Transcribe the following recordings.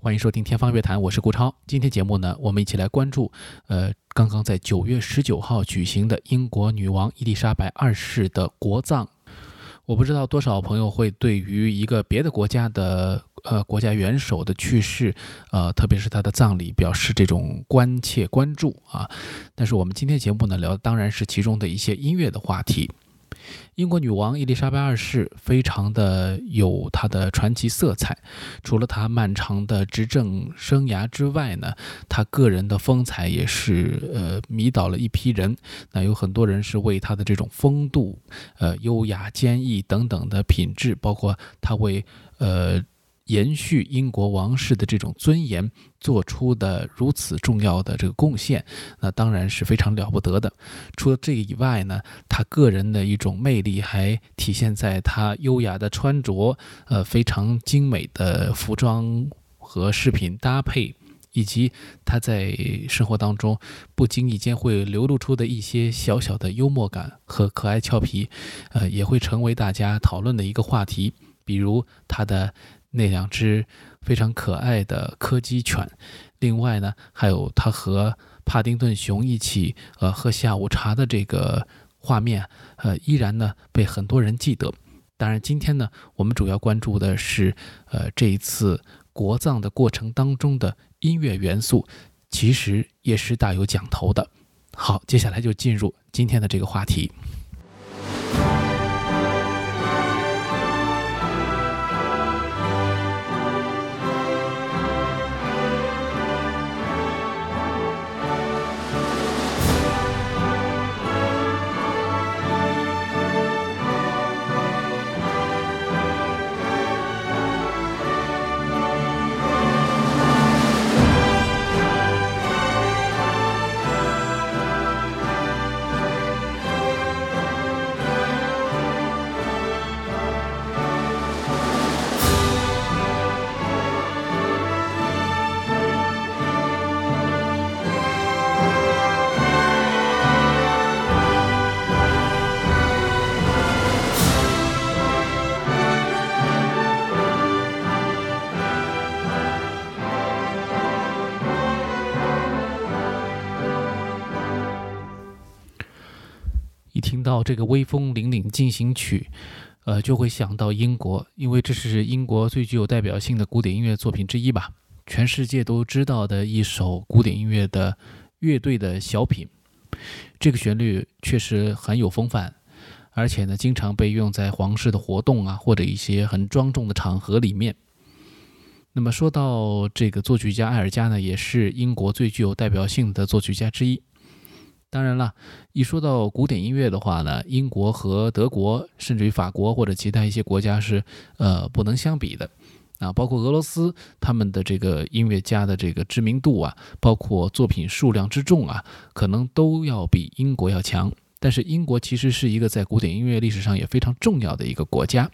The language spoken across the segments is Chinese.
欢迎收听《天方乐坛》，我是顾超。今天节目呢，我们一起来关注，呃，刚刚在九月十九号举行的英国女王伊丽莎白二世的国葬。我不知道多少朋友会对于一个别的国家的呃国家元首的去世，呃，特别是他的葬礼，表示这种关切关注啊。但是我们今天节目呢，聊的当然是其中的一些音乐的话题。英国女王伊丽莎白二世非常的有她的传奇色彩，除了她漫长的执政生涯之外呢，她个人的风采也是呃迷倒了一批人。那有很多人是为她的这种风度、呃优雅、坚毅等等的品质，包括她为呃。延续英国王室的这种尊严，做出的如此重要的这个贡献，那当然是非常了不得的。除了这个以外呢，他个人的一种魅力还体现在他优雅的穿着，呃，非常精美的服装和饰品搭配，以及他在生活当中不经意间会流露出的一些小小的幽默感和可爱俏皮，呃，也会成为大家讨论的一个话题。比如他的。那两只非常可爱的柯基犬，另外呢，还有他和帕丁顿熊一起呃喝下午茶的这个画面，呃，依然呢被很多人记得。当然，今天呢，我们主要关注的是呃这一次国葬的过程当中的音乐元素，其实也是大有讲头的。好，接下来就进入今天的这个话题。这个威风凛凛进行曲，呃，就会想到英国，因为这是英国最具有代表性的古典音乐作品之一吧，全世界都知道的一首古典音乐的乐队的小品。这个旋律确实很有风范，而且呢，经常被用在皇室的活动啊，或者一些很庄重的场合里面。那么说到这个作曲家埃尔加呢，也是英国最具有代表性的作曲家之一。当然了，一说到古典音乐的话呢，英国和德国，甚至于法国或者其他一些国家是呃不能相比的啊。包括俄罗斯，他们的这个音乐家的这个知名度啊，包括作品数量之众啊，可能都要比英国要强。但是英国其实是一个在古典音乐历史上也非常重要的一个国家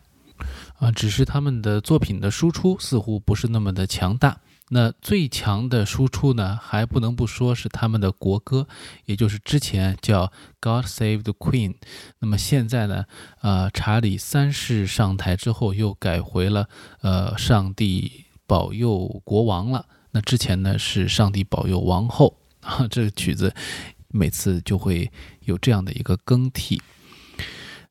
啊，只是他们的作品的输出似乎不是那么的强大。那最强的输出呢，还不能不说是他们的国歌，也就是之前叫《God Save the Queen》，那么现在呢，呃，查理三世上台之后又改回了呃“上帝保佑国王”了。那之前呢是“上帝保佑王后”啊，这个曲子每次就会有这样的一个更替。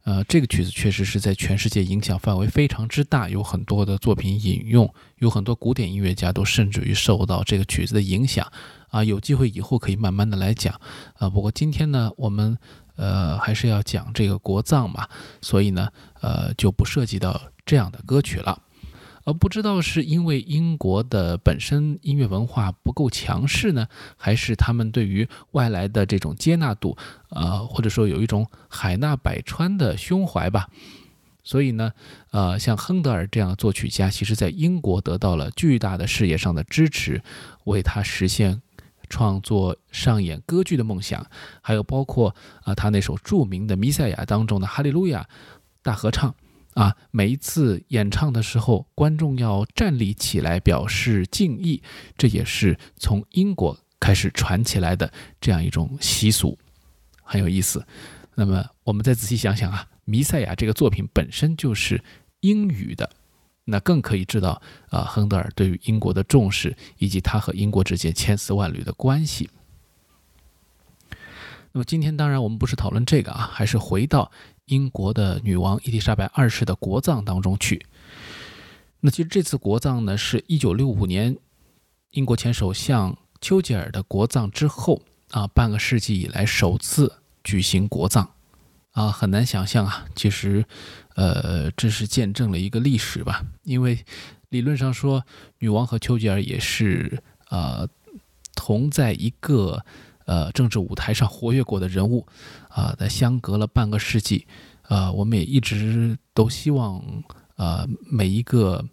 呃，这个曲子确实是在全世界影响范围非常之大，有很多的作品引用，有很多古典音乐家都甚至于受到这个曲子的影响。啊，有机会以后可以慢慢的来讲。啊，不过今天呢，我们呃还是要讲这个国葬嘛，所以呢，呃就不涉及到这样的歌曲了。而不知道是因为英国的本身音乐文化不够强势呢，还是他们对于外来的这种接纳度，呃，或者说有一种海纳百川的胸怀吧，所以呢，呃，像亨德尔这样的作曲家，其实在英国得到了巨大的事业上的支持，为他实现创作上演歌剧的梦想，还有包括啊，他那首著名的《弥赛亚》当中的《哈利路亚》大合唱啊，每一次演唱的时候，观众要站立起来表示敬意，这也是从英国开始传起来的这样一种习俗，很有意思。那么，我们再仔细想想啊。《弥赛亚》这个作品本身就是英语的，那更可以知道啊，亨德尔对于英国的重视，以及他和英国之间千丝万缕的关系。那么今天当然我们不是讨论这个啊，还是回到英国的女王伊丽莎白二世的国葬当中去。那其实这次国葬呢，是一九六五年英国前首相丘吉尔的国葬之后啊，半个世纪以来首次举行国葬。啊，很难想象啊！其实，呃，这是见证了一个历史吧。因为理论上说，女王和丘吉尔也是呃同在一个呃政治舞台上活跃过的人物啊。在相隔了半个世纪，呃，我们也一直都希望呃每一个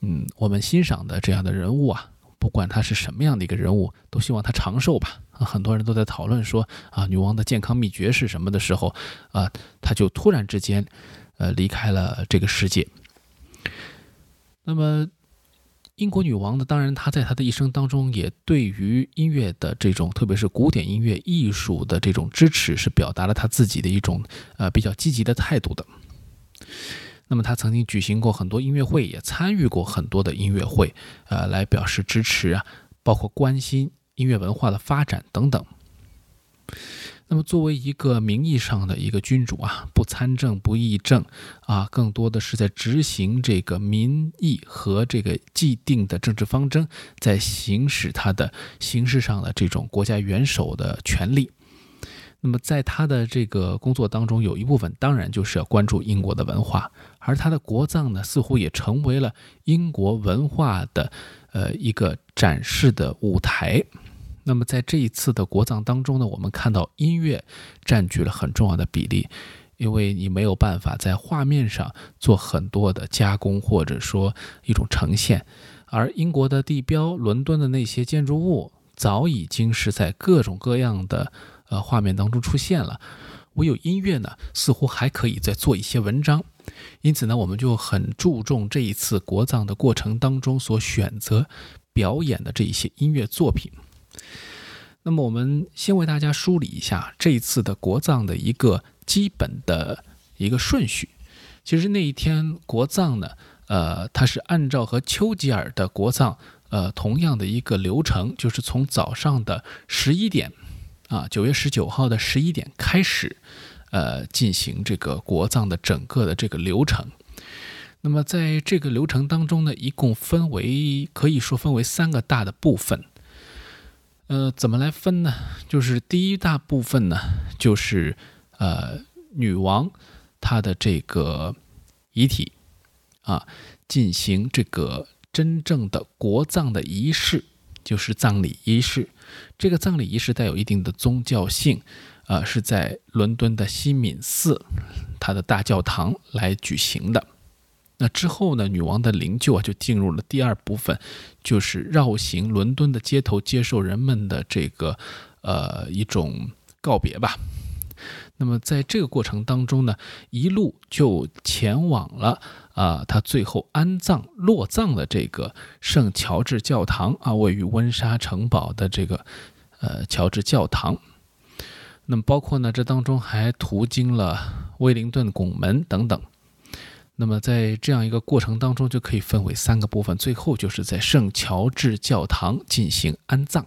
嗯我们欣赏的这样的人物啊。不管他是什么样的一个人物，都希望他长寿吧。很多人都在讨论说啊，女王的健康秘诀是什么的时候，啊，他就突然之间，呃，离开了这个世界。那么，英国女王呢？当然，她在她的一生当中，也对于音乐的这种，特别是古典音乐艺术的这种支持，是表达了她自己的一种呃比较积极的态度的。那么她曾经举行过很多音乐会，也参与过很多的音乐会，呃，来表示支持啊，包括关心音乐文化的发展等等。那么作为一个名义上的一个君主啊，不参政不议政啊，更多的是在执行这个民意和这个既定的政治方针，在行使他的形式上的这种国家元首的权利。那么，在他的这个工作当中，有一部分当然就是要关注英国的文化，而他的国葬呢，似乎也成为了英国文化的呃一个展示的舞台。那么，在这一次的国葬当中呢，我们看到音乐占据了很重要的比例，因为你没有办法在画面上做很多的加工或者说一种呈现，而英国的地标伦敦的那些建筑物早已经是在各种各样的。呃，画面当中出现了，唯有音乐呢，似乎还可以再做一些文章。因此呢，我们就很注重这一次国葬的过程当中所选择表演的这一些音乐作品。那么，我们先为大家梳理一下这一次的国葬的一个基本的一个顺序。其实那一天国葬呢，呃，它是按照和丘吉尔的国葬呃同样的一个流程，就是从早上的十一点。啊，九月十九号的十一点开始，呃，进行这个国葬的整个的这个流程。那么在这个流程当中呢，一共分为可以说分为三个大的部分。呃，怎么来分呢？就是第一大部分呢，就是呃，女王她的这个遗体啊，进行这个真正的国葬的仪式，就是葬礼仪式。这个葬礼仪式带有一定的宗教性，呃，是在伦敦的西敏寺，它的大教堂来举行的。那之后呢，女王的灵柩啊就进入了第二部分，就是绕行伦敦的街头，接受人们的这个呃一种告别吧。那么在这个过程当中呢，一路就前往了。啊，他最后安葬落葬的这个圣乔治教堂啊，位于温莎城堡的这个呃乔治教堂。那么包括呢，这当中还途经了威灵顿拱门等等。那么在这样一个过程当中，就可以分为三个部分，最后就是在圣乔治教堂进行安葬。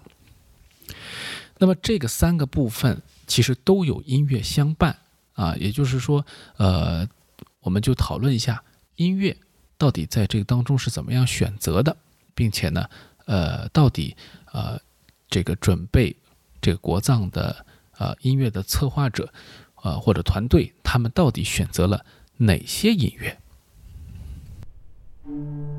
那么这个三个部分其实都有音乐相伴啊，也就是说，呃，我们就讨论一下。音乐到底在这个当中是怎么样选择的，并且呢，呃，到底呃，这个准备这个国葬的呃音乐的策划者，呃或者团队，他们到底选择了哪些音乐？thank you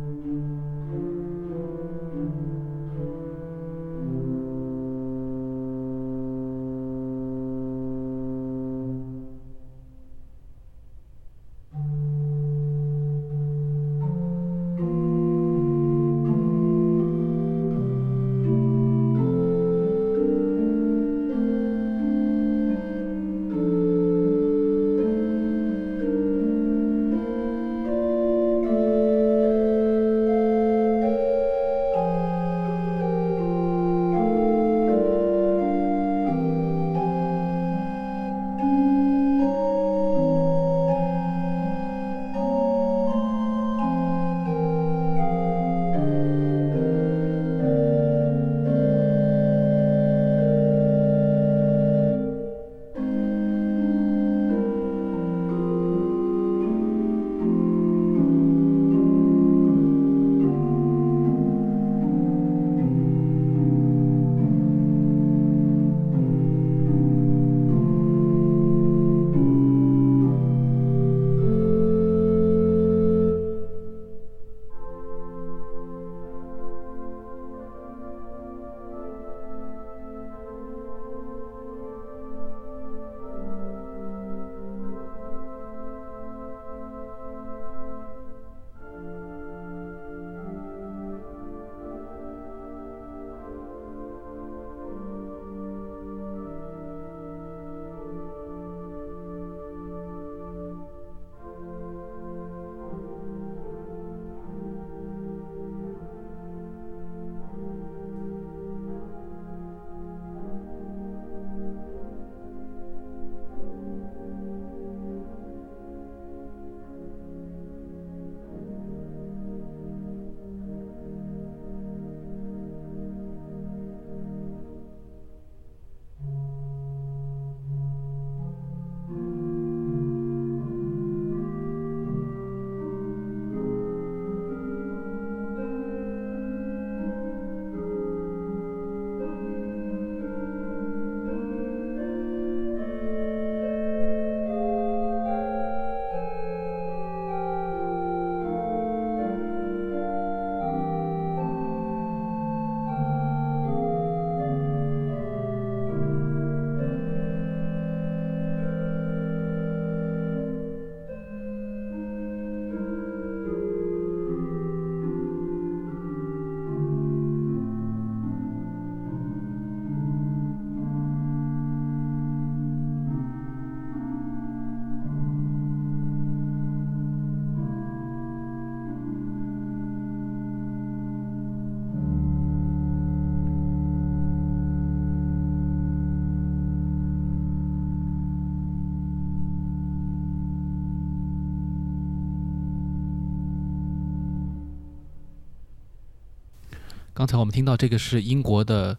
刚才我们听到这个是英国的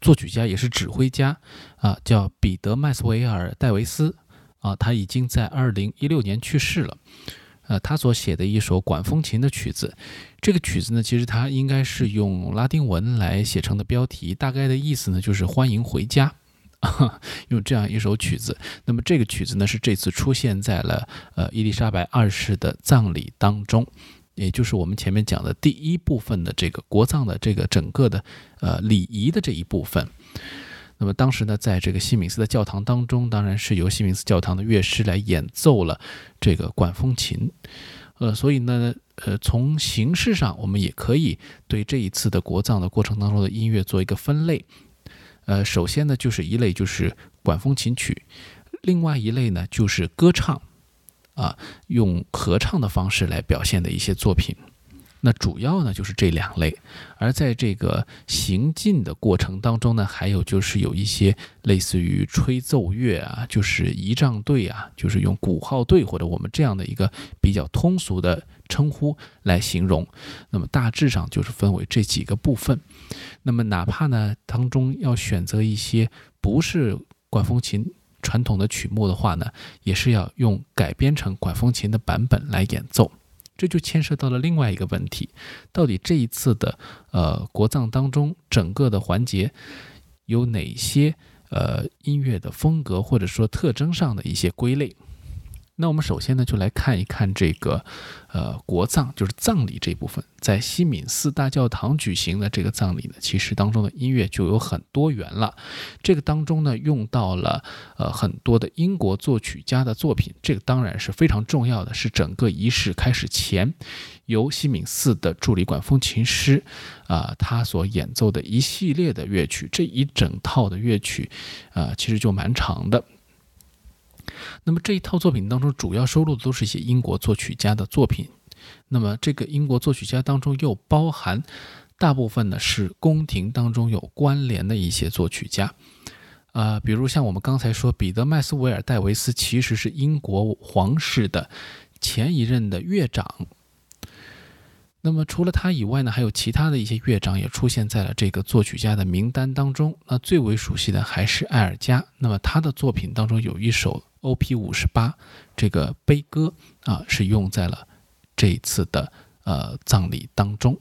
作曲家，也是指挥家啊，叫彼得·麦斯维尔·戴维斯啊，他已经在二零一六年去世了。呃，他所写的一首管风琴的曲子，这个曲子呢，其实他应该是用拉丁文来写成的标题，大概的意思呢就是欢迎回家，用这样一首曲子。那么这个曲子呢，是这次出现在了呃伊丽莎白二世的葬礼当中。也就是我们前面讲的第一部分的这个国葬的这个整个的呃礼仪的这一部分。那么当时呢，在这个西敏寺的教堂当中，当然是由西敏寺教堂的乐师来演奏了这个管风琴。呃，所以呢，呃，从形式上，我们也可以对这一次的国葬的过程当中的音乐做一个分类。呃，首先呢，就是一类就是管风琴曲，另外一类呢就是歌唱。啊，用合唱的方式来表现的一些作品，那主要呢就是这两类。而在这个行进的过程当中呢，还有就是有一些类似于吹奏乐啊，就是仪仗队啊，就是用鼓号队或者我们这样的一个比较通俗的称呼来形容。那么大致上就是分为这几个部分。那么哪怕呢当中要选择一些不是管风琴。传统的曲目的话呢，也是要用改编成管风琴的版本来演奏，这就牵涉到了另外一个问题：到底这一次的呃国葬当中，整个的环节有哪些呃音乐的风格或者说特征上的一些归类？那我们首先呢，就来看一看这个，呃，国葬就是葬礼这部分，在西敏寺大教堂举行的这个葬礼呢，其实当中的音乐就有很多元了。这个当中呢，用到了呃很多的英国作曲家的作品，这个当然是非常重要的，是整个仪式开始前，由西敏寺的助理管风琴师啊，他所演奏的一系列的乐曲，这一整套的乐曲啊，其实就蛮长的。那么这一套作品当中，主要收录的都是一些英国作曲家的作品。那么这个英国作曲家当中又包含大部分呢是宫廷当中有关联的一些作曲家，啊，比如像我们刚才说，彼得·麦斯维尔·戴维斯其实是英国皇室的前一任的乐长。那么除了他以外呢，还有其他的一些乐长也出现在了这个作曲家的名单当中。那最为熟悉的还是艾尔加。那么他的作品当中有一首。O.P. 五十八，这个悲歌啊，是用在了这一次的呃葬礼当中。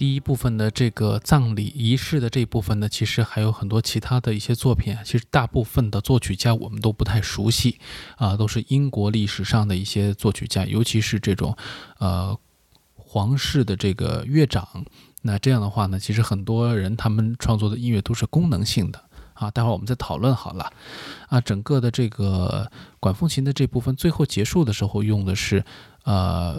第一部分的这个葬礼仪式的这一部分呢，其实还有很多其他的一些作品啊。其实大部分的作曲家我们都不太熟悉啊，都是英国历史上的一些作曲家，尤其是这种呃皇室的这个乐长。那这样的话呢，其实很多人他们创作的音乐都是功能性的啊。待会儿我们再讨论好了啊。整个的这个管风琴的这部分最后结束的时候用的是呃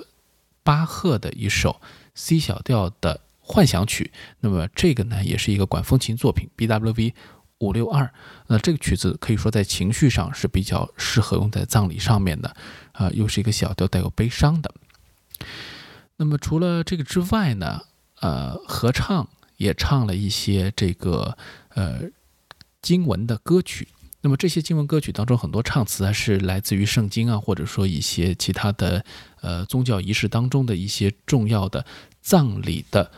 巴赫的一首 C 小调的幻想曲。那么这个呢也是一个管风琴作品 BWV 五六二。那这个曲子可以说在情绪上是比较适合用在葬礼上面的啊，又是一个小调带有悲伤的。那么除了这个之外呢？呃，合唱也唱了一些这个呃经文的歌曲。那么这些经文歌曲当中，很多唱词啊是来自于圣经啊，或者说一些其他的呃宗教仪式当中的一些重要的葬礼的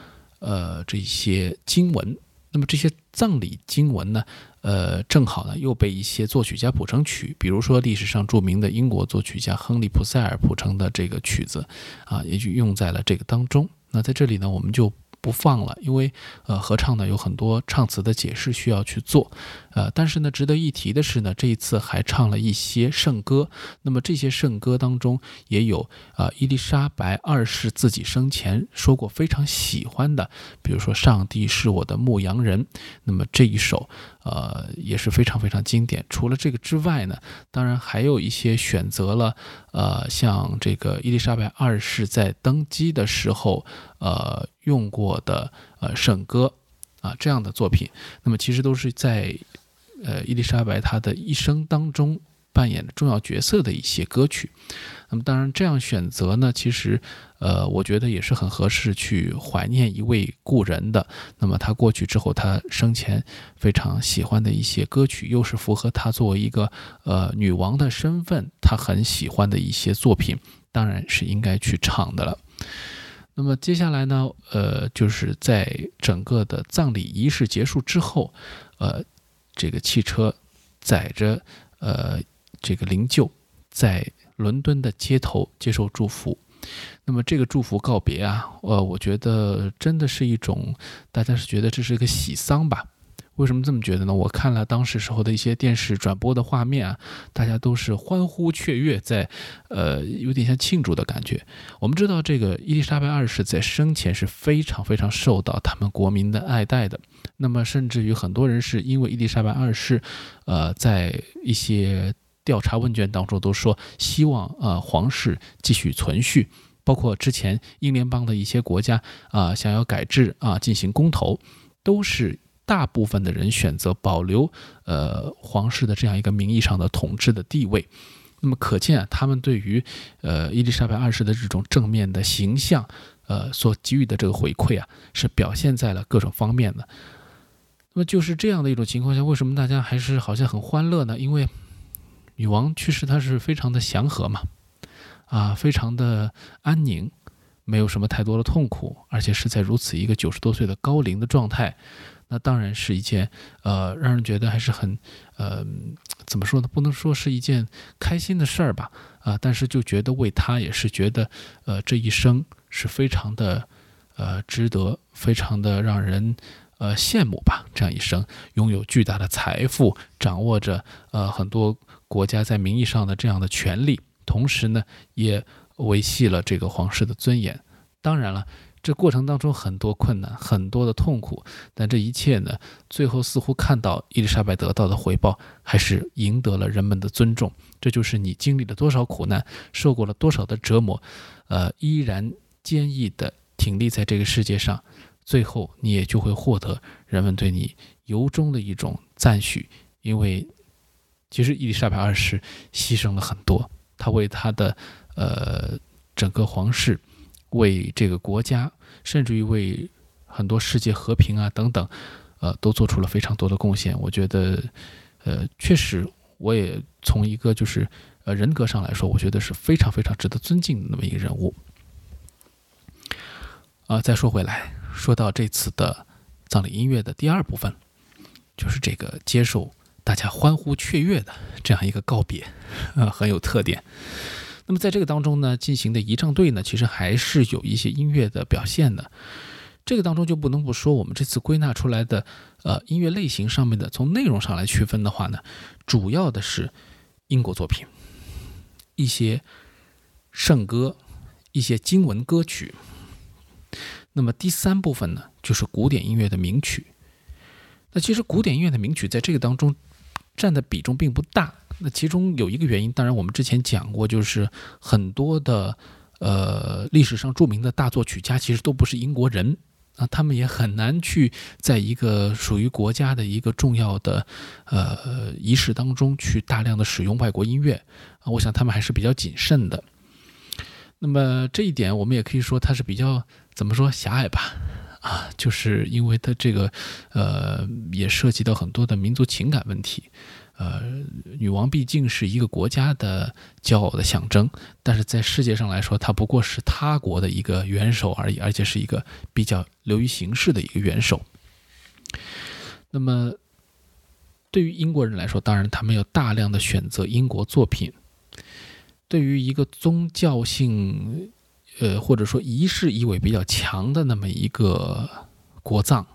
呃这些经文。那么这些葬礼经文呢，呃，正好呢又被一些作曲家谱成曲，比如说历史上著名的英国作曲家亨利·普塞尔谱成的这个曲子啊，也就用在了这个当中。那在这里呢，我们就不放了，因为呃，合唱呢有很多唱词的解释需要去做，呃，但是呢，值得一提的是呢，这一次还唱了一些圣歌。那么这些圣歌当中也有啊，伊丽莎白二世自己生前说过非常喜欢的，比如说“上帝是我的牧羊人”。那么这一首呃也是非常非常经典。除了这个之外呢，当然还有一些选择了呃，像这个伊丽莎白二世在登基的时候。呃，用过的呃圣歌啊这样的作品，那么其实都是在呃伊丽莎白她的一生当中扮演的重要角色的一些歌曲。那么当然这样选择呢，其实呃我觉得也是很合适去怀念一位故人的。那么他过去之后，他生前非常喜欢的一些歌曲，又是符合他作为一个呃女王的身份，他很喜欢的一些作品，当然是应该去唱的了。那么接下来呢，呃，就是在整个的葬礼仪式结束之后，呃，这个汽车载着呃这个灵柩在伦敦的街头接受祝福。那么这个祝福告别啊，呃，我觉得真的是一种，大家是觉得这是一个喜丧吧。为什么这么觉得呢？我看了当时时候的一些电视转播的画面啊，大家都是欢呼雀跃，在呃有点像庆祝的感觉。我们知道这个伊丽莎白二世在生前是非常非常受到他们国民的爱戴的。那么甚至于很多人是因为伊丽莎白二世，呃，在一些调查问卷当中都说希望呃皇室继续存续，包括之前英联邦的一些国家啊想要改制啊进行公投，都是。大部分的人选择保留呃皇室的这样一个名义上的统治的地位，那么可见啊，他们对于呃伊丽莎白二世的这种正面的形象，呃所给予的这个回馈啊，是表现在了各种方面的。那么就是这样的一种情况下，为什么大家还是好像很欢乐呢？因为女王去世，她是非常的祥和嘛，啊，非常的安宁，没有什么太多的痛苦，而且是在如此一个九十多岁的高龄的状态。那当然是一件，呃，让人觉得还是很，呃，怎么说呢？不能说是一件开心的事儿吧，啊，但是就觉得为他也是觉得，呃，这一生是非常的，呃，值得，非常的让人，呃，羡慕吧。这样一生拥有巨大的财富，掌握着，呃，很多国家在名义上的这样的权利，同时呢，也维系了这个皇室的尊严。当然了。这过程当中很多困难，很多的痛苦，但这一切呢，最后似乎看到伊丽莎白得到的回报，还是赢得了人们的尊重。这就是你经历了多少苦难，受过了多少的折磨，呃，依然坚毅地挺立在这个世界上，最后你也就会获得人们对你由衷的一种赞许。因为其实伊丽莎白二世牺牲了很多，她为她的呃整个皇室。为这个国家，甚至于为很多世界和平啊等等，呃，都做出了非常多的贡献。我觉得，呃，确实，我也从一个就是呃人格上来说，我觉得是非常非常值得尊敬的那么一个人物。啊，再说回来，说到这次的葬礼音乐的第二部分，就是这个接受大家欢呼雀跃的这样一个告别，啊，很有特点。那么在这个当中呢，进行的仪仗队呢，其实还是有一些音乐的表现的。这个当中就不能不说，我们这次归纳出来的呃音乐类型上面的，从内容上来区分的话呢，主要的是英国作品，一些圣歌，一些经文歌曲。那么第三部分呢，就是古典音乐的名曲。那其实古典音乐的名曲在这个当中占的比重并不大。那其中有一个原因，当然我们之前讲过，就是很多的呃历史上著名的大作曲家其实都不是英国人啊，他们也很难去在一个属于国家的一个重要的呃仪式当中去大量的使用外国音乐啊。我想他们还是比较谨慎的。那么这一点我们也可以说它是比较怎么说狭隘吧。啊，就是因为它这个，呃，也涉及到很多的民族情感问题。呃，女王毕竟是一个国家的骄傲的象征，但是在世界上来说，她不过是他国的一个元首而已，而且是一个比较流于形式的一个元首。那么，对于英国人来说，当然他们有大量的选择英国作品。对于一个宗教性。呃，或者说仪式意味比较强的那么一个国葬，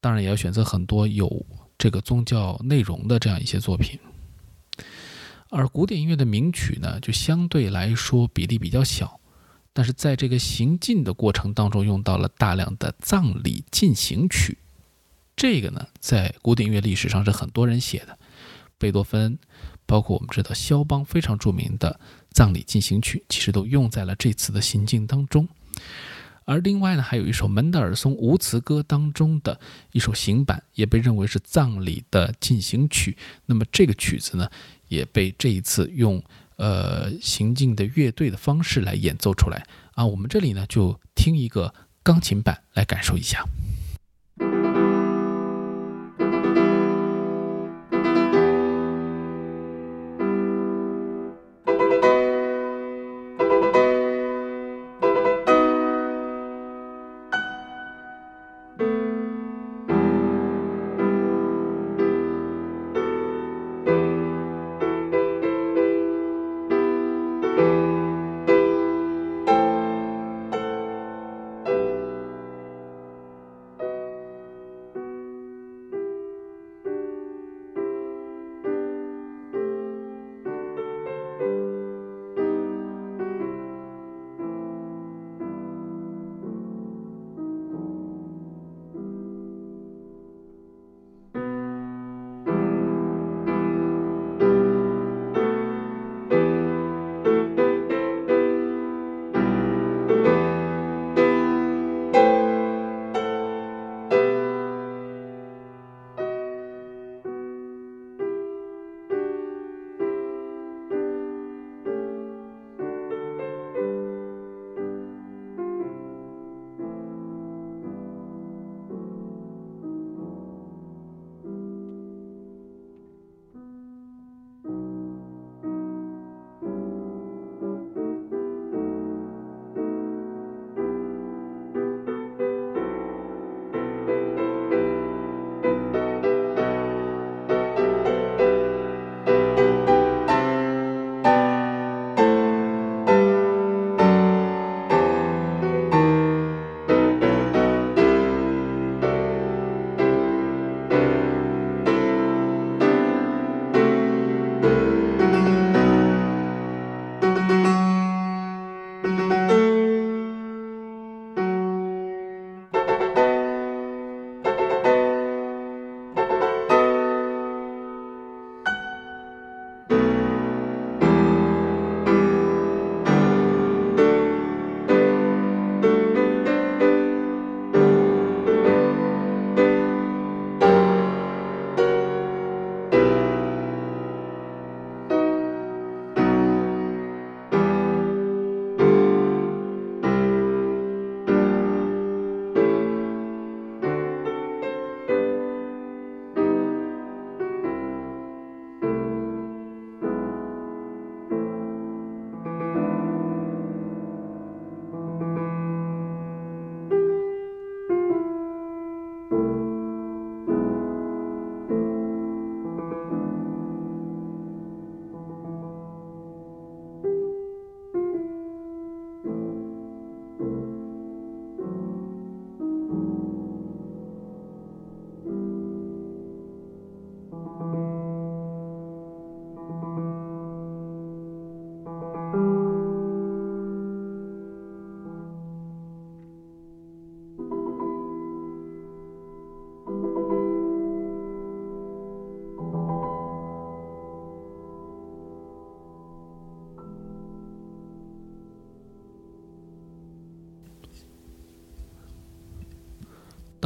当然也要选择很多有这个宗教内容的这样一些作品。而古典音乐的名曲呢，就相对来说比例比较小，但是在这个行进的过程当中，用到了大量的葬礼进行曲。这个呢，在古典音乐历史上是很多人写的，贝多芬，包括我们知道肖邦非常著名的。葬礼进行曲其实都用在了这次的行进当中，而另外呢，还有一首门德尔松无词歌当中的一首行板，也被认为是葬礼的进行曲。那么这个曲子呢，也被这一次用呃行进的乐队的方式来演奏出来啊。我们这里呢，就听一个钢琴版来感受一下。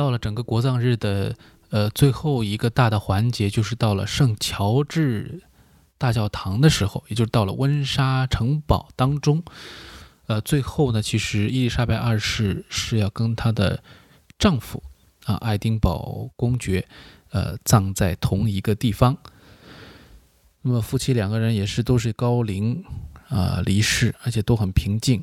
到了整个国葬日的呃最后一个大的环节，就是到了圣乔治大教堂的时候，也就是到了温莎城堡当中。呃，最后呢，其实伊丽莎白二世是要跟她的丈夫啊爱丁堡公爵呃葬在同一个地方。那么夫妻两个人也是都是高龄啊离世，而且都很平静，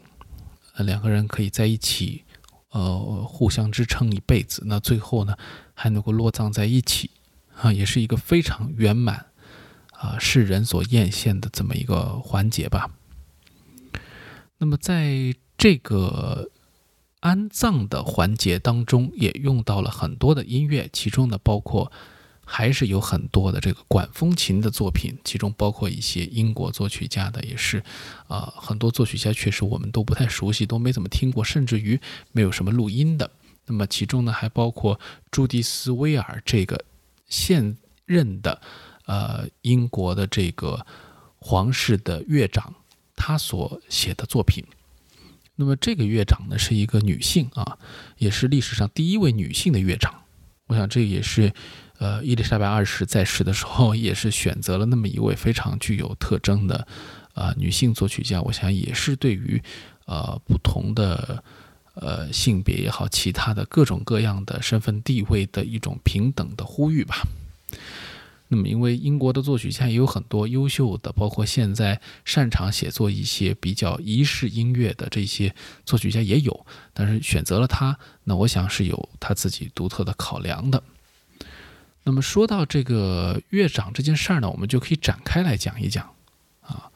呃两个人可以在一起。呃，互相支撑一辈子，那最后呢，还能够落葬在一起，啊，也是一个非常圆满，啊，世人所艳羡的这么一个环节吧。那么在这个安葬的环节当中，也用到了很多的音乐，其中呢，包括。还是有很多的这个管风琴的作品，其中包括一些英国作曲家的，也是，啊，很多作曲家确实我们都不太熟悉，都没怎么听过，甚至于没有什么录音的。那么其中呢，还包括朱迪斯·威尔这个现任的，呃，英国的这个皇室的乐长，他所写的作品。那么这个乐长呢，是一个女性啊，也是历史上第一位女性的乐长。我想这也是。呃，伊丽莎白二世在世的时候，也是选择了那么一位非常具有特征的，呃，女性作曲家。我想也是对于，呃，不同的，呃，性别也好，其他的各种各样的身份地位的一种平等的呼吁吧。那么，因为英国的作曲家也有很多优秀的，包括现在擅长写作一些比较仪式音乐的这些作曲家也有，但是选择了他，那我想是有他自己独特的考量的。那么说到这个乐长这件事儿呢，我们就可以展开来讲一讲，啊，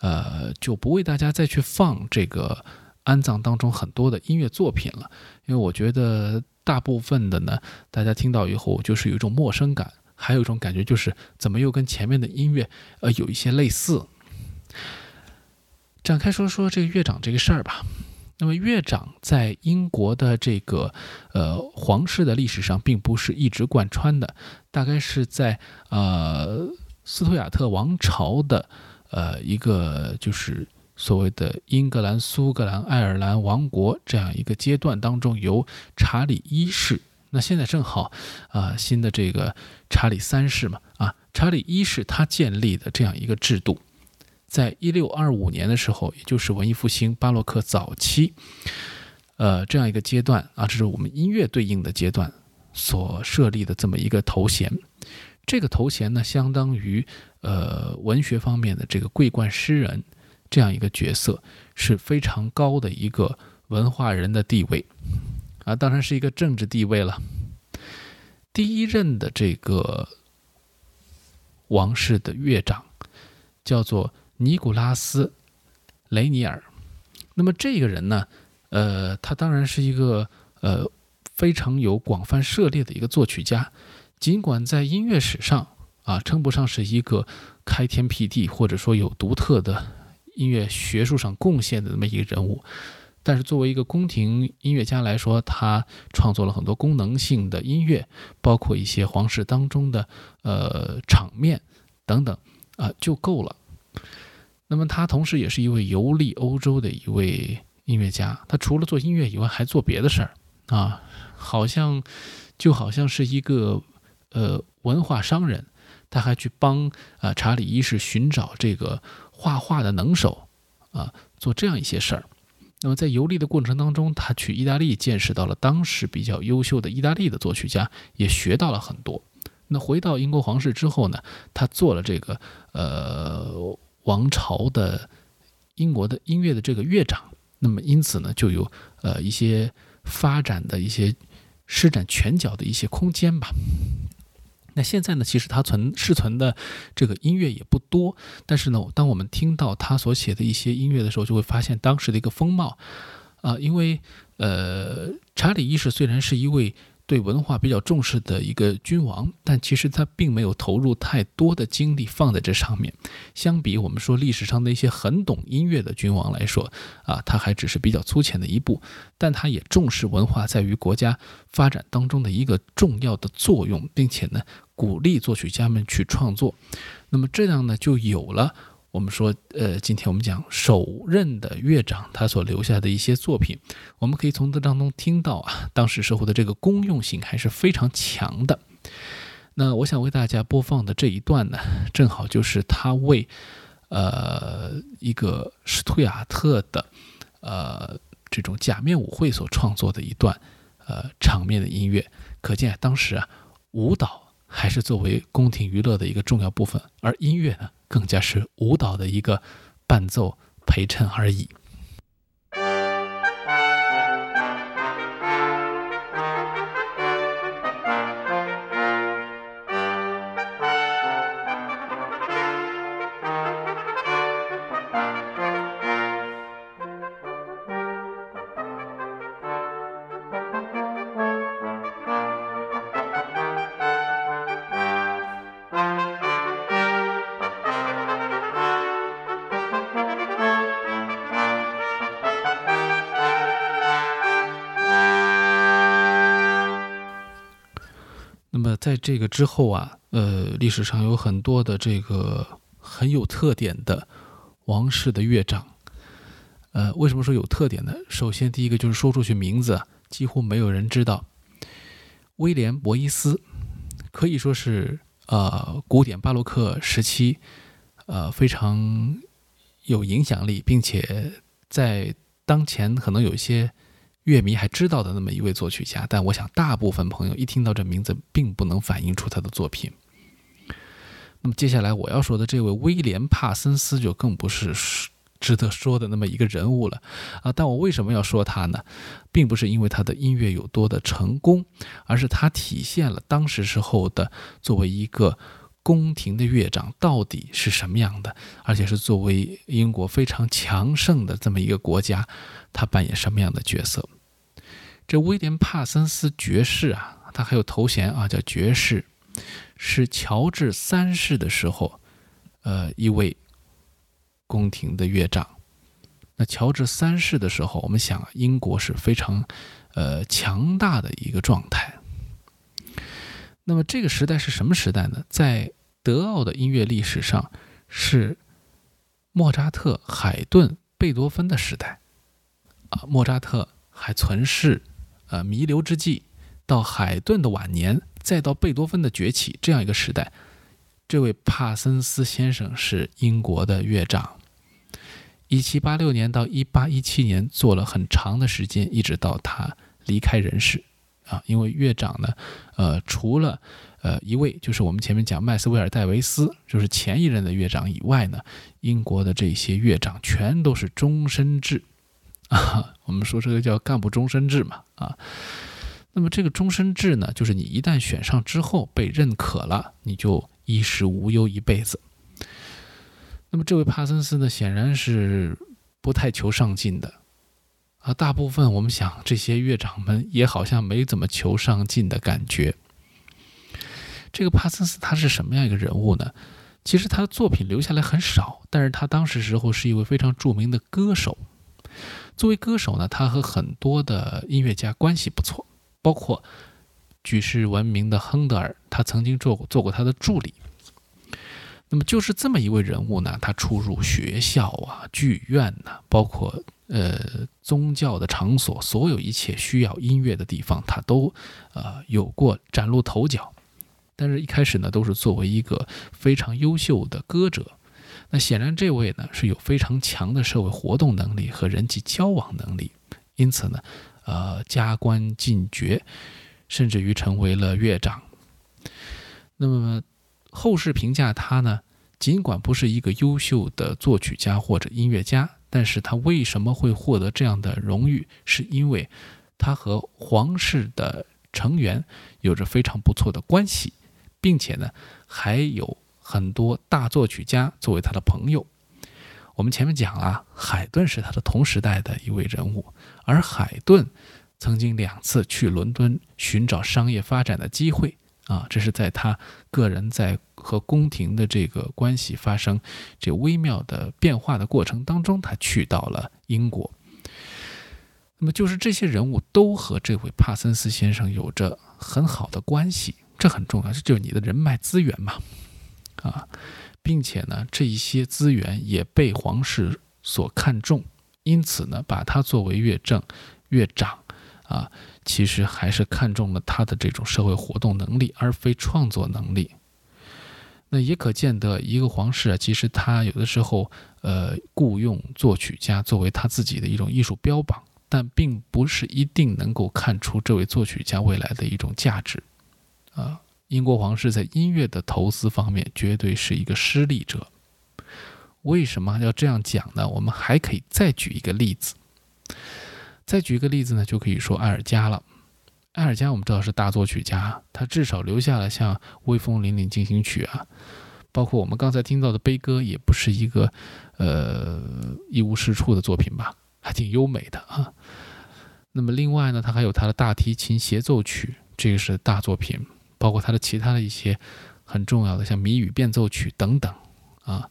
呃，就不为大家再去放这个安葬当中很多的音乐作品了，因为我觉得大部分的呢，大家听到以后就是有一种陌生感，还有一种感觉就是怎么又跟前面的音乐呃有一些类似。展开说说这个乐长这个事儿吧。那么乐长在英国的这个呃皇室的历史上，并不是一直贯穿的，大概是在呃斯图亚特王朝的呃一个就是所谓的英格兰、苏格兰、爱尔兰王国这样一个阶段当中，由查理一世，那现在正好啊新的这个查理三世嘛啊查理一世他建立的这样一个制度。在一六二五年的时候，也就是文艺复兴、巴洛克早期，呃，这样一个阶段啊，这是我们音乐对应的阶段所设立的这么一个头衔。这个头衔呢，相当于呃文学方面的这个桂冠诗人这样一个角色，是非常高的一个文化人的地位啊，当然是一个政治地位了。第一任的这个王室的乐长叫做。尼古拉斯·雷尼尔，那么这个人呢，呃，他当然是一个呃非常有广泛涉猎的一个作曲家。尽管在音乐史上啊称不上是一个开天辟地或者说有独特的音乐学术上贡献的那么一个人物，但是作为一个宫廷音乐家来说，他创作了很多功能性的音乐，包括一些皇室当中的呃场面等等啊，就够了。那么他同时也是一位游历欧洲的一位音乐家，他除了做音乐以外，还做别的事儿啊，好像就好像是一个呃文化商人，他还去帮啊查理一世寻找这个画画的能手啊，做这样一些事儿。那么在游历的过程当中，他去意大利见识到了当时比较优秀的意大利的作曲家，也学到了很多。那回到英国皇室之后呢，他做了这个呃。王朝的英国的音乐的这个乐长，那么因此呢，就有呃一些发展的一些施展拳脚的一些空间吧。那现在呢，其实他存世存的这个音乐也不多，但是呢，当我们听到他所写的一些音乐的时候，就会发现当时的一个风貌啊，因为呃，查理一世虽然是一位。对文化比较重视的一个君王，但其实他并没有投入太多的精力放在这上面。相比我们说历史上的一些很懂音乐的君王来说，啊，他还只是比较粗浅的一步。但他也重视文化在于国家发展当中的一个重要的作用，并且呢，鼓励作曲家们去创作。那么这样呢，就有了我们说，呃，今天我们讲首任的乐长他所留下的一些作品，我们可以从这当中听到啊，当时社会的这个公用性还是非常强的。那我想为大家播放的这一段呢，正好就是他为呃一个史图亚特的呃这种假面舞会所创作的一段呃场面的音乐。可见当时啊，舞蹈还是作为宫廷娱乐的一个重要部分，而音乐呢？更加是舞蹈的一个伴奏陪衬而已。这个之后啊，呃，历史上有很多的这个很有特点的王室的乐长，呃，为什么说有特点呢？首先，第一个就是说出去名字几乎没有人知道，威廉·博伊斯可以说是呃古典巴洛克时期呃非常有影响力，并且在当前可能有一些。乐迷还知道的那么一位作曲家，但我想大部分朋友一听到这名字，并不能反映出他的作品。那么接下来我要说的这位威廉·帕森斯就更不是值得说的那么一个人物了啊！但我为什么要说他呢？并不是因为他的音乐有多的成功，而是他体现了当时时候的作为一个宫廷的乐长到底是什么样的，而且是作为英国非常强盛的这么一个国家，他扮演什么样的角色。这威廉·帕森斯爵士啊，他还有头衔啊，叫爵士，是乔治三世的时候，呃，一位宫廷的乐长。那乔治三世的时候，我们想，英国是非常呃强大的一个状态。那么这个时代是什么时代呢？在德奥的音乐历史上，是莫扎特、海顿、贝多芬的时代啊。莫扎特还存世。呃，弥留之际，到海顿的晚年，再到贝多芬的崛起，这样一个时代，这位帕森斯先生是英国的乐长，一七八六年到一八一七年做了很长的时间，一直到他离开人世啊。因为乐长呢，呃，除了呃一位就是我们前面讲麦斯威尔戴维斯，就是前一任的乐长以外呢，英国的这些乐长全都是终身制。啊，我们说这个叫干部终身制嘛，啊，那么这个终身制呢，就是你一旦选上之后被认可了，你就衣食无忧一辈子。那么这位帕森斯呢，显然是不太求上进的，啊，大部分我们想这些乐长们也好像没怎么求上进的感觉。这个帕森斯他是什么样一个人物呢？其实他的作品留下来很少，但是他当时时候是一位非常著名的歌手。作为歌手呢，他和很多的音乐家关系不错，包括举世闻名的亨德尔，他曾经做过做过他的助理。那么就是这么一位人物呢，他出入学校啊、剧院呐，包括呃宗教的场所，所有一切需要音乐的地方，他都呃有过崭露头角。但是，一开始呢，都是作为一个非常优秀的歌者。那显然，这位呢是有非常强的社会活动能力和人际交往能力，因此呢，呃，加官进爵，甚至于成为了乐长。那么后世评价他呢，尽管不是一个优秀的作曲家或者音乐家，但是他为什么会获得这样的荣誉？是因为他和皇室的成员有着非常不错的关系，并且呢，还有。很多大作曲家作为他的朋友，我们前面讲了，海顿是他的同时代的一位人物，而海顿曾经两次去伦敦寻找商业发展的机会啊，这是在他个人在和宫廷的这个关系发生这微妙的变化的过程当中，他去到了英国。那么就是这些人物都和这位帕森斯先生有着很好的关系，这很重要，这就是你的人脉资源嘛。啊，并且呢，这一些资源也被皇室所看重，因此呢，把他作为乐正、乐长，啊，其实还是看中了他的这种社会活动能力，而非创作能力。那也可见得，一个皇室啊，其实他有的时候，呃，雇佣作曲家作为他自己的一种艺术标榜，但并不是一定能够看出这位作曲家未来的一种价值，啊。英国皇室在音乐的投资方面绝对是一个失利者。为什么要这样讲呢？我们还可以再举一个例子。再举一个例子呢，就可以说埃尔加了。埃尔加我们知道是大作曲家，他至少留下了像《威风凛凛进行曲》啊，包括我们刚才听到的悲歌，也不是一个呃一无是处的作品吧，还挺优美的啊。那么另外呢，他还有他的大提琴协奏曲，这个是大作品。包括他的其他的一些很重要的，像谜语变奏曲等等啊。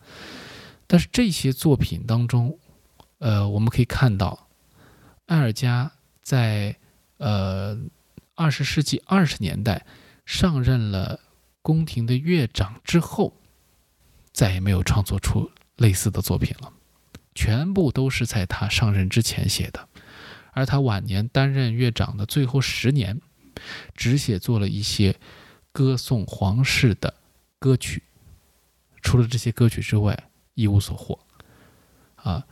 但是这些作品当中，呃，我们可以看到，埃尔加在呃二十世纪二十年代上任了宫廷的乐长之后，再也没有创作出类似的作品了，全部都是在他上任之前写的。而他晚年担任乐长的最后十年。只写作了一些歌颂皇室的歌曲，除了这些歌曲之外，一无所获。啊，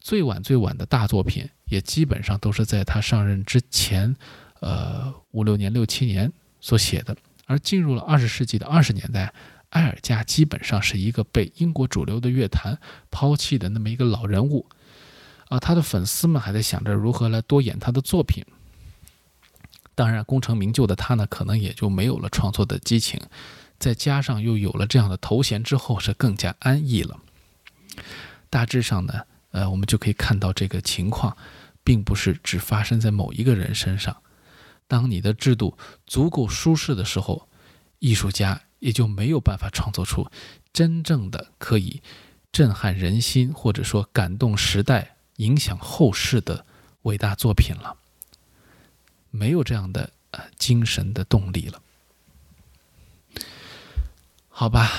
最晚最晚的大作品也基本上都是在他上任之前，呃五六年、六七年所写的。而进入了二十世纪的二十年代，埃尔加基本上是一个被英国主流的乐坛抛弃的那么一个老人物。啊，他的粉丝们还在想着如何来多演他的作品。当然，功成名就的他呢，可能也就没有了创作的激情，再加上又有了这样的头衔之后，是更加安逸了。大致上呢，呃，我们就可以看到这个情况，并不是只发生在某一个人身上。当你的制度足够舒适的时候，艺术家也就没有办法创作出真正的可以震撼人心，或者说感动时代、影响后世的伟大作品了。没有这样的呃精神的动力了，好吧，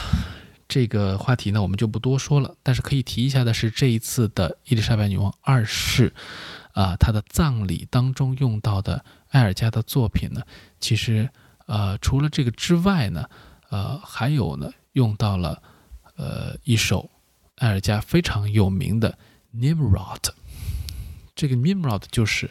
这个话题呢我们就不多说了。但是可以提一下的是，这一次的伊丽莎白女王二世啊，她的葬礼当中用到的埃尔加的作品呢，其实呃除了这个之外呢，呃还有呢用到了呃一首埃尔加非常有名的 Nimrod，这个 Nimrod 就是。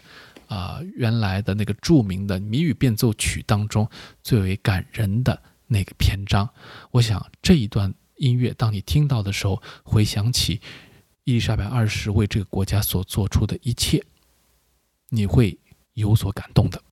啊，原来的那个著名的谜语变奏曲当中最为感人的那个篇章，我想这一段音乐，当你听到的时候，回想起伊丽莎白二世为这个国家所做出的一切，你会有所感动的。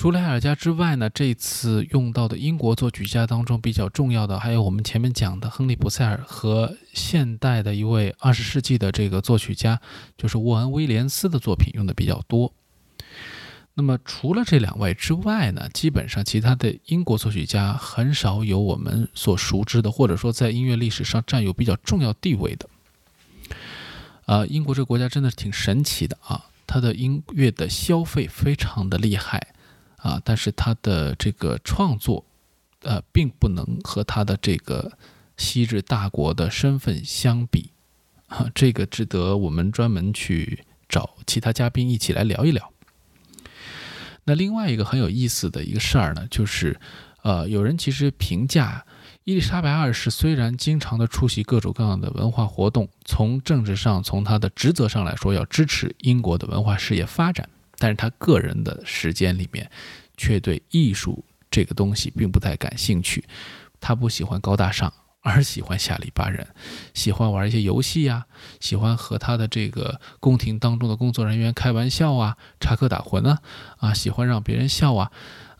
除了海尔加之外呢，这次用到的英国作曲家当中比较重要的，还有我们前面讲的亨利·普塞尔和现代的一位二十世纪的这个作曲家，就是沃恩·威廉斯的作品用的比较多。那么除了这两位之外呢，基本上其他的英国作曲家很少有我们所熟知的，或者说在音乐历史上占有比较重要地位的。啊，英国这个国家真的是挺神奇的啊，它的音乐的消费非常的厉害。啊，但是他的这个创作，呃，并不能和他的这个昔日大国的身份相比，啊，这个值得我们专门去找其他嘉宾一起来聊一聊。那另外一个很有意思的一个事儿呢，就是，呃，有人其实评价伊丽莎白二世虽然经常的出席各种各样的文化活动，从政治上，从他的职责上来说，要支持英国的文化事业发展。但是他个人的时间里面，却对艺术这个东西并不太感兴趣。他不喜欢高大上，而喜欢下里巴人，喜欢玩一些游戏呀，喜欢和他的这个宫廷当中的工作人员开玩笑啊，插科打诨啊，啊，喜欢让别人笑啊，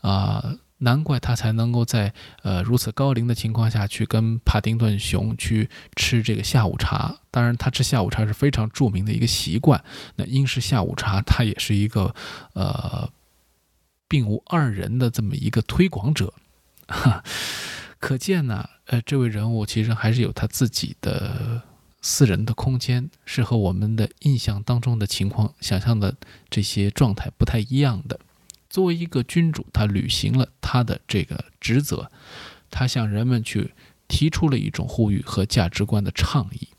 啊。难怪他才能够在呃如此高龄的情况下去跟帕丁顿熊去吃这个下午茶。当然，他吃下午茶是非常著名的一个习惯。那英式下午茶，他也是一个呃并无二人的这么一个推广者。可见呢，呃，这位人物其实还是有他自己的私人的空间，是和我们的印象当中的情况、想象的这些状态不太一样的。作为一个君主，他履行了他的这个职责，他向人们去提出了一种呼吁和价值观的倡议，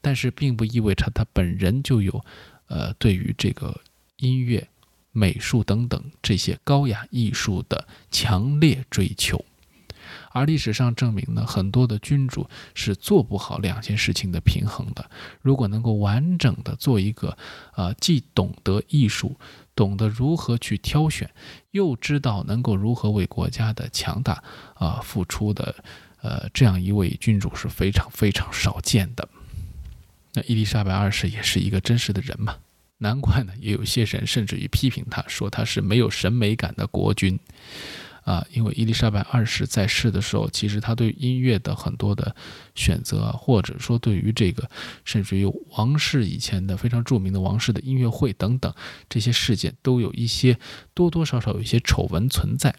但是并不意味着他本人就有，呃，对于这个音乐、美术等等这些高雅艺术的强烈追求。而历史上证明呢，很多的君主是做不好两件事情的平衡的。如果能够完整的做一个，呃，既懂得艺术。懂得如何去挑选，又知道能够如何为国家的强大啊付出的，呃，这样一位君主是非常非常少见的。那伊丽莎白二世也是一个真实的人嘛，难怪呢，也有些人甚至于批评他，说他是没有审美感的国君。啊，因为伊丽莎白二世在世的时候，其实他对音乐的很多的选择，或者说对于这个，甚至于王室以前的非常著名的王室的音乐会等等这些事件，都有一些多多少少有一些丑闻存在。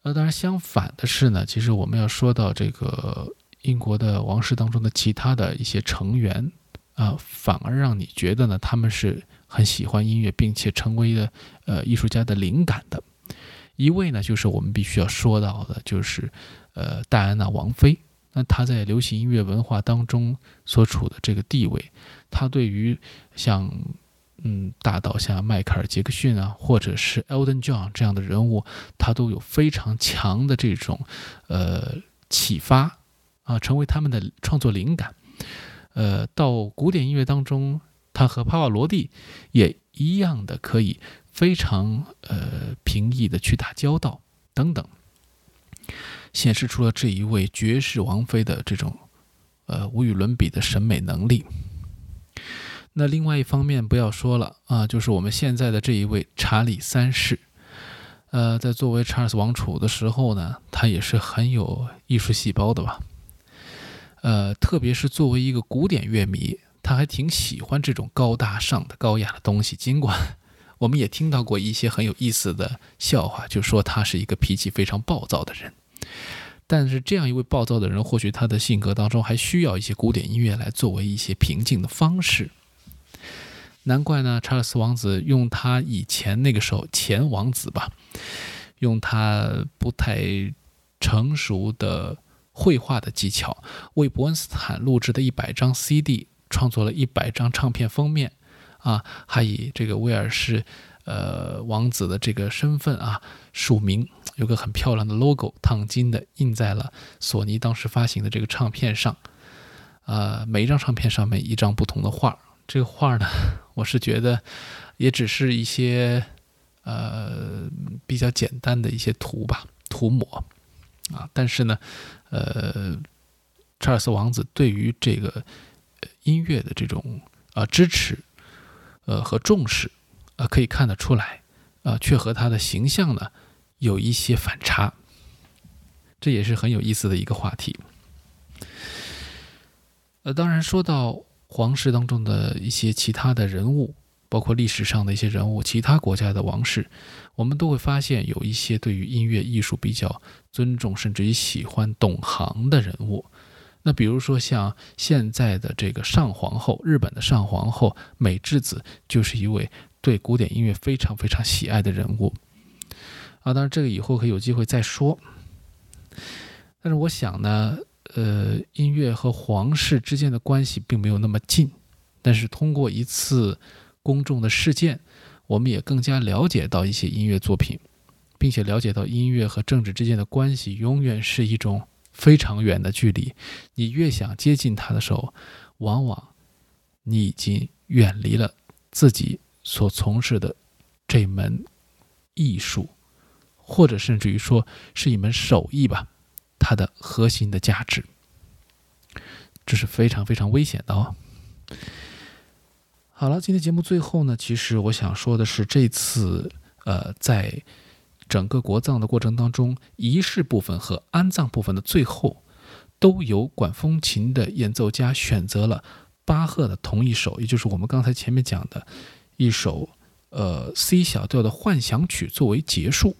呃，当然相反的是呢，其实我们要说到这个英国的王室当中的其他的一些成员啊，反而让你觉得呢，他们是很喜欢音乐，并且成为了呃艺术家的灵感的。一位呢，就是我们必须要说到的，就是呃，戴安娜王妃。那她在流行音乐文化当中所处的这个地位，她对于像嗯大导像迈克尔·杰克逊啊，或者是 Elton John 这样的人物，她都有非常强的这种呃启发啊，成为他们的创作灵感。呃，到古典音乐当中，她和帕瓦罗蒂也一样的可以。非常呃平易的去打交道等等，显示出了这一位绝世王妃的这种呃无与伦比的审美能力。那另外一方面不要说了啊，就是我们现在的这一位查理三世，呃，在作为查尔斯王储的时候呢，他也是很有艺术细胞的吧？呃，特别是作为一个古典乐迷，他还挺喜欢这种高大上的、高雅的东西，尽管。我们也听到过一些很有意思的笑话，就说他是一个脾气非常暴躁的人。但是这样一位暴躁的人，或许他的性格当中还需要一些古典音乐来作为一些平静的方式。难怪呢，查尔斯王子用他以前那个时候前王子吧，用他不太成熟的绘画的技巧，为伯恩斯坦录制的一百张 CD 创作了一百张唱片封面。啊，还以这个威尔士，呃，王子的这个身份啊，署名，有个很漂亮的 logo，烫金的，印在了索尼当时发行的这个唱片上。呃，每一张唱片上面一张不同的画，这个画呢，我是觉得也只是一些呃比较简单的一些图吧，涂抹啊。但是呢，呃，查尔斯王子对于这个音乐的这种啊支持。呃，和重视，呃，可以看得出来，呃，却和他的形象呢有一些反差，这也是很有意思的一个话题。呃，当然说到皇室当中的一些其他的人物，包括历史上的一些人物，其他国家的王室，我们都会发现有一些对于音乐艺术比较尊重，甚至于喜欢、懂行的人物。那比如说像现在的这个上皇后，日本的上皇后美智子，就是一位对古典音乐非常非常喜爱的人物。啊，当然这个以后可以有机会再说。但是我想呢。呃，音乐和皇室之间的关系并没有那么近，但是通过一次公众的事件，我们也更加了解到一些音乐作品，并且了解到音乐和政治之间的关系永远是一种非常远的距离。你越想接近它的时候，往往你已经远离了自己所从事的这门艺术，或者甚至于说是一门手艺吧。它的核心的价值，这是非常非常危险的哦。好了，今天节目最后呢，其实我想说的是，这次呃，在整个国葬的过程当中，仪式部分和安葬部分的最后，都由管风琴的演奏家选择了巴赫的同一首，也就是我们刚才前面讲的一首呃 C 小调的幻想曲作为结束。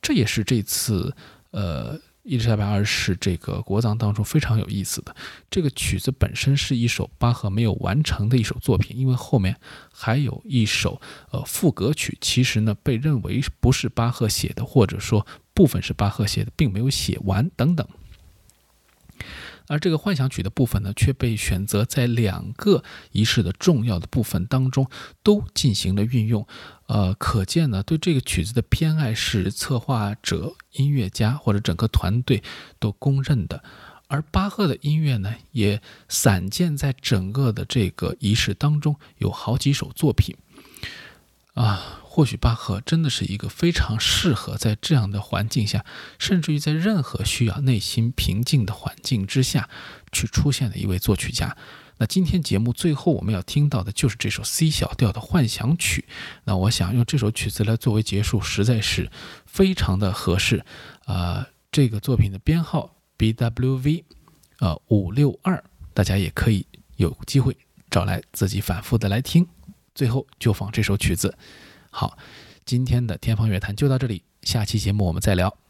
这也是这次呃。伊丽莎白二世这个国葬当中非常有意思的，这个曲子本身是一首巴赫没有完成的一首作品，因为后面还有一首呃赋格曲，其实呢被认为不是巴赫写的，或者说部分是巴赫写的，并没有写完等等。而这个幻想曲的部分呢，却被选择在两个仪式的重要的部分当中都进行了运用，呃，可见呢，对这个曲子的偏爱是策划者、音乐家或者整个团队都公认的。而巴赫的音乐呢，也散见在整个的这个仪式当中，有好几首作品，啊。或许巴赫真的是一个非常适合在这样的环境下，甚至于在任何需要内心平静的环境之下去出现的一位作曲家。那今天节目最后我们要听到的就是这首 C 小调的幻想曲。那我想用这首曲子来作为结束，实在是非常的合适。啊，这个作品的编号 B W V，呃五六二，大家也可以有机会找来自己反复的来听。最后就放这首曲子。好，今天的天方乐坛就到这里，下期节目我们再聊。